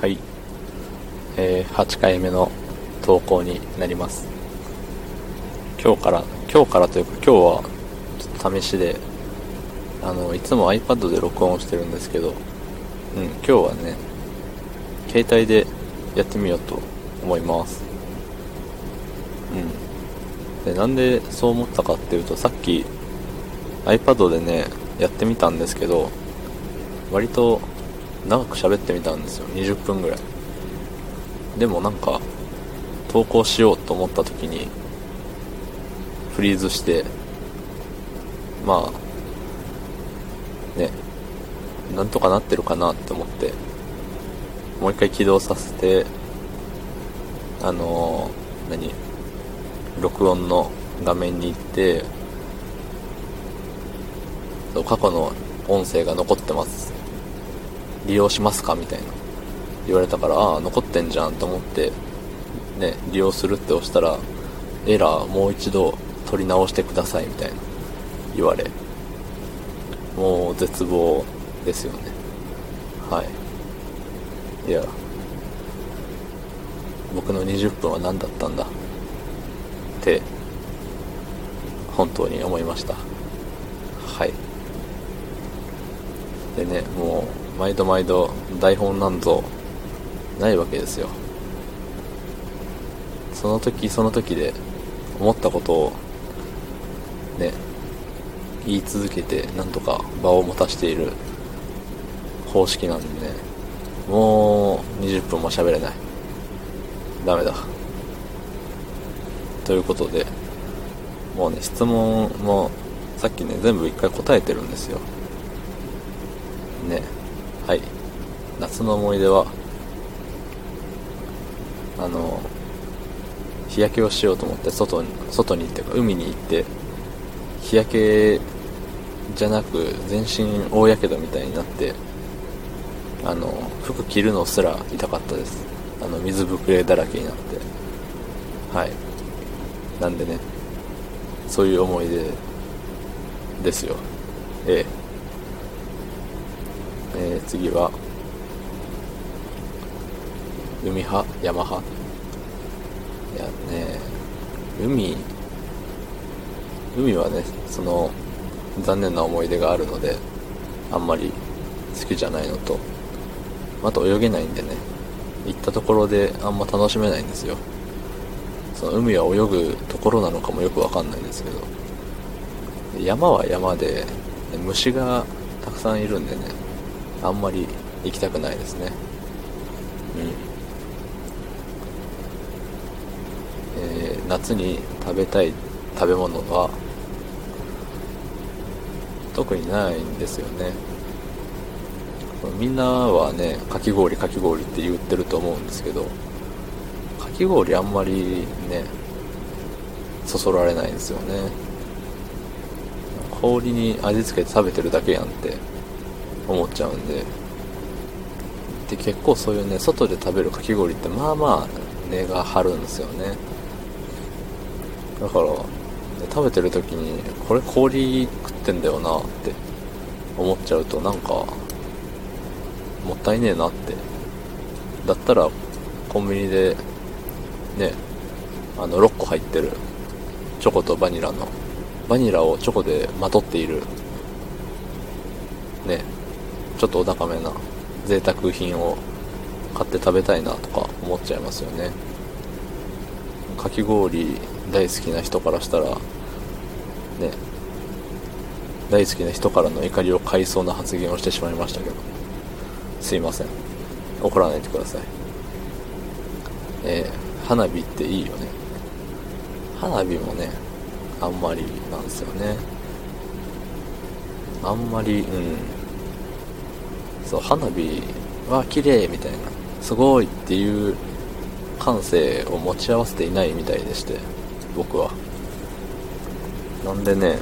はい、えー、8回目の投稿になります。今日から今日からというか今日はちょっと試しであのいつも iPad で録音してるんですけどうん今日はね携帯でやってみようと思います。うん。でなんでそう思ったかっていうとさっき iPad でねやってみたんですけど割と長く喋ってみたんですよ。20分ぐらい。でもなんか投稿しようと思った時にフリーズしてまあねなんとかなってるかなって思ってもう一回起動させてあのー、何録音の画面に行って過去の音声が残ってます。利用しますか？みたいな。言われたからああ残ってんじゃんと思ってね利用するって押したらエラーもう一度取り直してくださいみたいな言われもう絶望ですよね。はい。いや僕の20分は何だったんだ？って本当に思いました。はい。でねもう毎度毎度台本なんぞないわけですよ。その時その時で思ったことをね言い続けてなんとか場を持たしている方式なんでねもう20分も喋れない。ダメだ。ということでもうね質問もさっきね全部一回答えてるんですよ。ね。はい。夏の思い出はあの日焼けをしようと思って外に外にってか海に行って日焼けじゃなく全身大やけどみたいになってあの服着るのすら痛かったです。あの水ぶくれだらけになって。はい。なんでね。そういう思い出ですよ。ええ、次は海派山派。いやね海海はねその残念な思い出があるのであんまり好きじゃないのと。あと泳げないんでね行ったところであんま楽しめないんですよ。その海は泳ぐところなのかもよくわかんないんですけど。山は山で虫がたくさんいるんでねあんまり行きたくないですね。うん。えー、夏に食べたい食べ物は特にないんですよね。みんなはねかき氷かき氷って言ってると思うんですけどかき氷あんまりねそそられないんですよね。氷に味付けて食べてるだけやんって思っちゃうんで。で結構そういうね外で食べるかき氷ってまあまあ値が張るんですよね。だから食べてる時にこれ氷食ってんだよなって思っちゃうとなんかもったいねえなって。だったらコンビニでねあの6個入ってるチョコとバニラのバニラをチョコでまとっているねちょっとお高めな贅沢品を買って食べたいなとか思っちゃいますよね。かき氷大好きな人からしたらね大好きな人からの怒りを買いそうな発言をしてしまいましたけどすいません。怒らないでください。えー、花火っていいよね。花火もねあんまりなんですよね。あんまりうん。そう花火は綺麗みたいなすごいっていう感性を持ち合わせていないみたいでして僕は。なんでね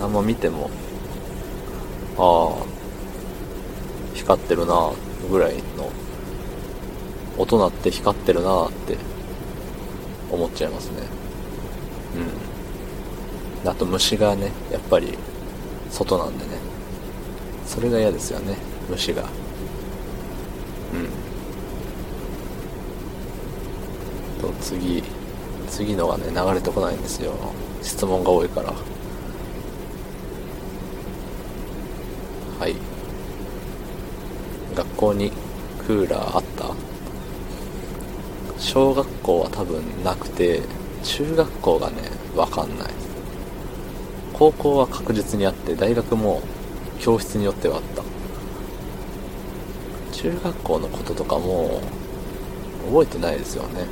あんま見てもああ光ってるなぐらいの音鳴って光ってるなって思っちゃいますね。うん。あと虫がねやっぱり外なんでね。それが嫌ですよね。虫が。うん。と次次のがね流れてこないんですよ。質問が多いから。はい。学校にクーラーあった？小学校は多分なくて中学校がねわかんない。高校は確実にあって大学も教室によってはあった。中学校のこととかも覚えてないですよね。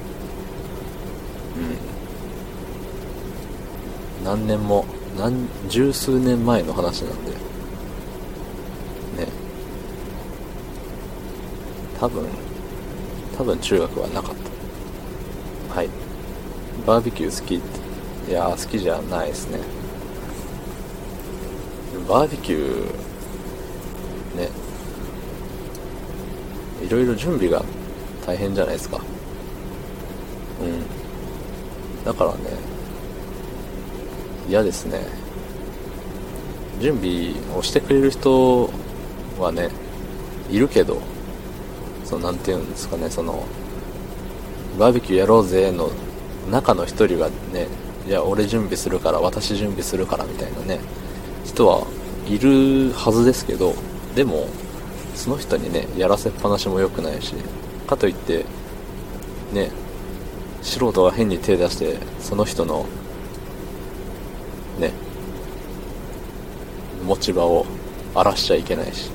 うん。何年も何十数年前の話なんで。ね。多分多分中学はなかった。はい。バーベキュー好きっていや好きじゃないですね。バーベキューねいろいろ準備が大変じゃないですか。うん。だからね嫌ですね。準備をしてくれる人はねいるけどそのなんていうんですかねそのバーベキューやろうぜの中の一人がねいや俺準備するから私準備するからみたいなね人はいるはずですけどでもその人にねやらせっぱなしも良くないしかといってね素人が変に手出してその人のね持ち場を荒らしちゃいけないし。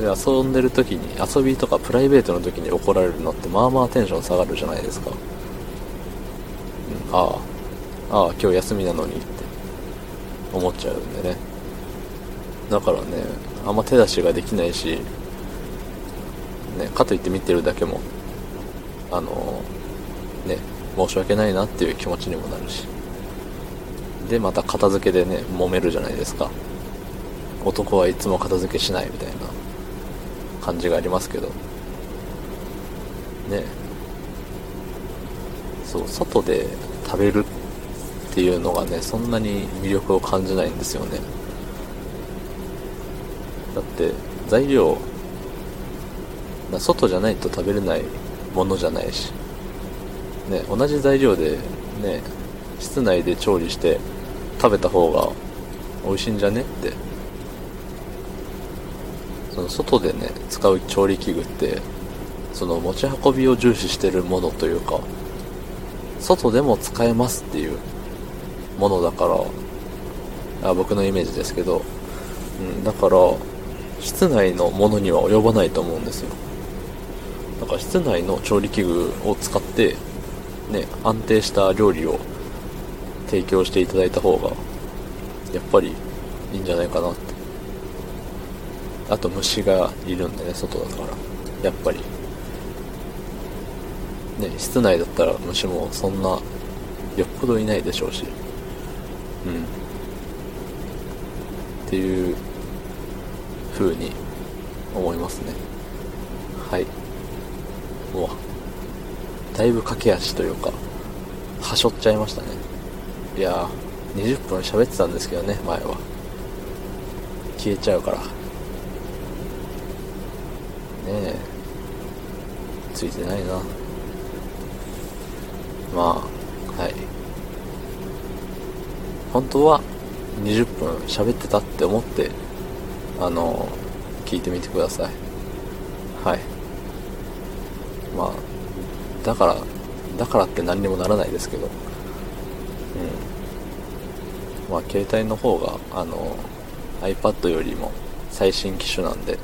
で遊んでる時に遊びとかプライベートの時に怒られるのってまあまあテンション下がるじゃないですか、うん、ああああ今日休みなのにって思っちゃうんでね。だからねあんま手出しができないし、ね、かといって見てるだけもあのね申し訳ないなっていう気持ちにもなるし。でまた片付けでね揉めるじゃないですか。男はいつも片付けしないみたいな感じがありますけど。ね。そう外で食べるっていうのがねそんなに魅力を感じないんですよね。だって材料外じゃないと食べれないものじゃないし。ね同じ材料でね室内で調理して食べた方が美味しいんじゃねって。その外でね使う調理器具ってその持ち運びを重視してるものというか外でも使えますっていうものだから。あ僕のイメージですけど、うん、だから室内のものには及ばないと思うんですよ。だから室内の調理器具を使ってね安定した料理を提供していただいた方がやっぱりいいんじゃないかなって。あと虫がいるんでね外だから。やっぱり。ね室内だったら虫もそんなよっぽどいないでしょうし。うん。っていう風に思いますね。はい。もうだいぶ駆け足というかはしょっちゃいましたね。いやー20分喋ってたんですけどね前は。消えちゃうから。ねえ。ついてないな。まあはい。本当は20分喋ってたって思ってあの聞いてみてください。はい。まあだからだからって何にもならないですけど。うん。まあ携帯の方があの iPad よりも最新機種なんで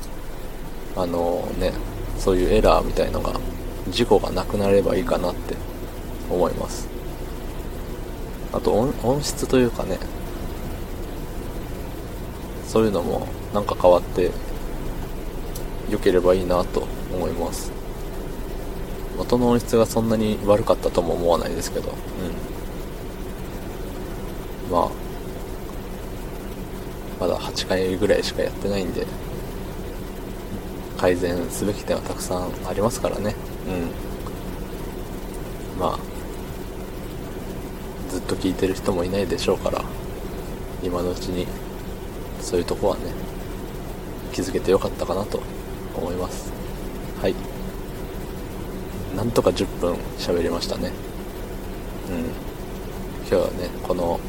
あのねそういうエラーみたいのが事故がなくなればいいかなって思います。あと音質というかね。そういうのもなんか変わって良ければいいなと思います。元の音質がそんなに悪かったとも思わないですけど。うん。まあまだ8回ぐらいしかやってないんで改善すべき点はたくさんありますからね。うん。まあずっと聞いてる人もいないでしょうから今のうちにそういうとこはね気づけてよかったかなと。思います。はい。なんとか10分喋りましたね。うん。今日はねこの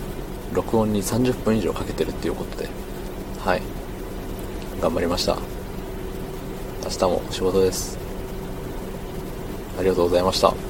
録音に30分以上かけてるっていうことではい。頑張りました。明日も仕事です。ありがとうございました。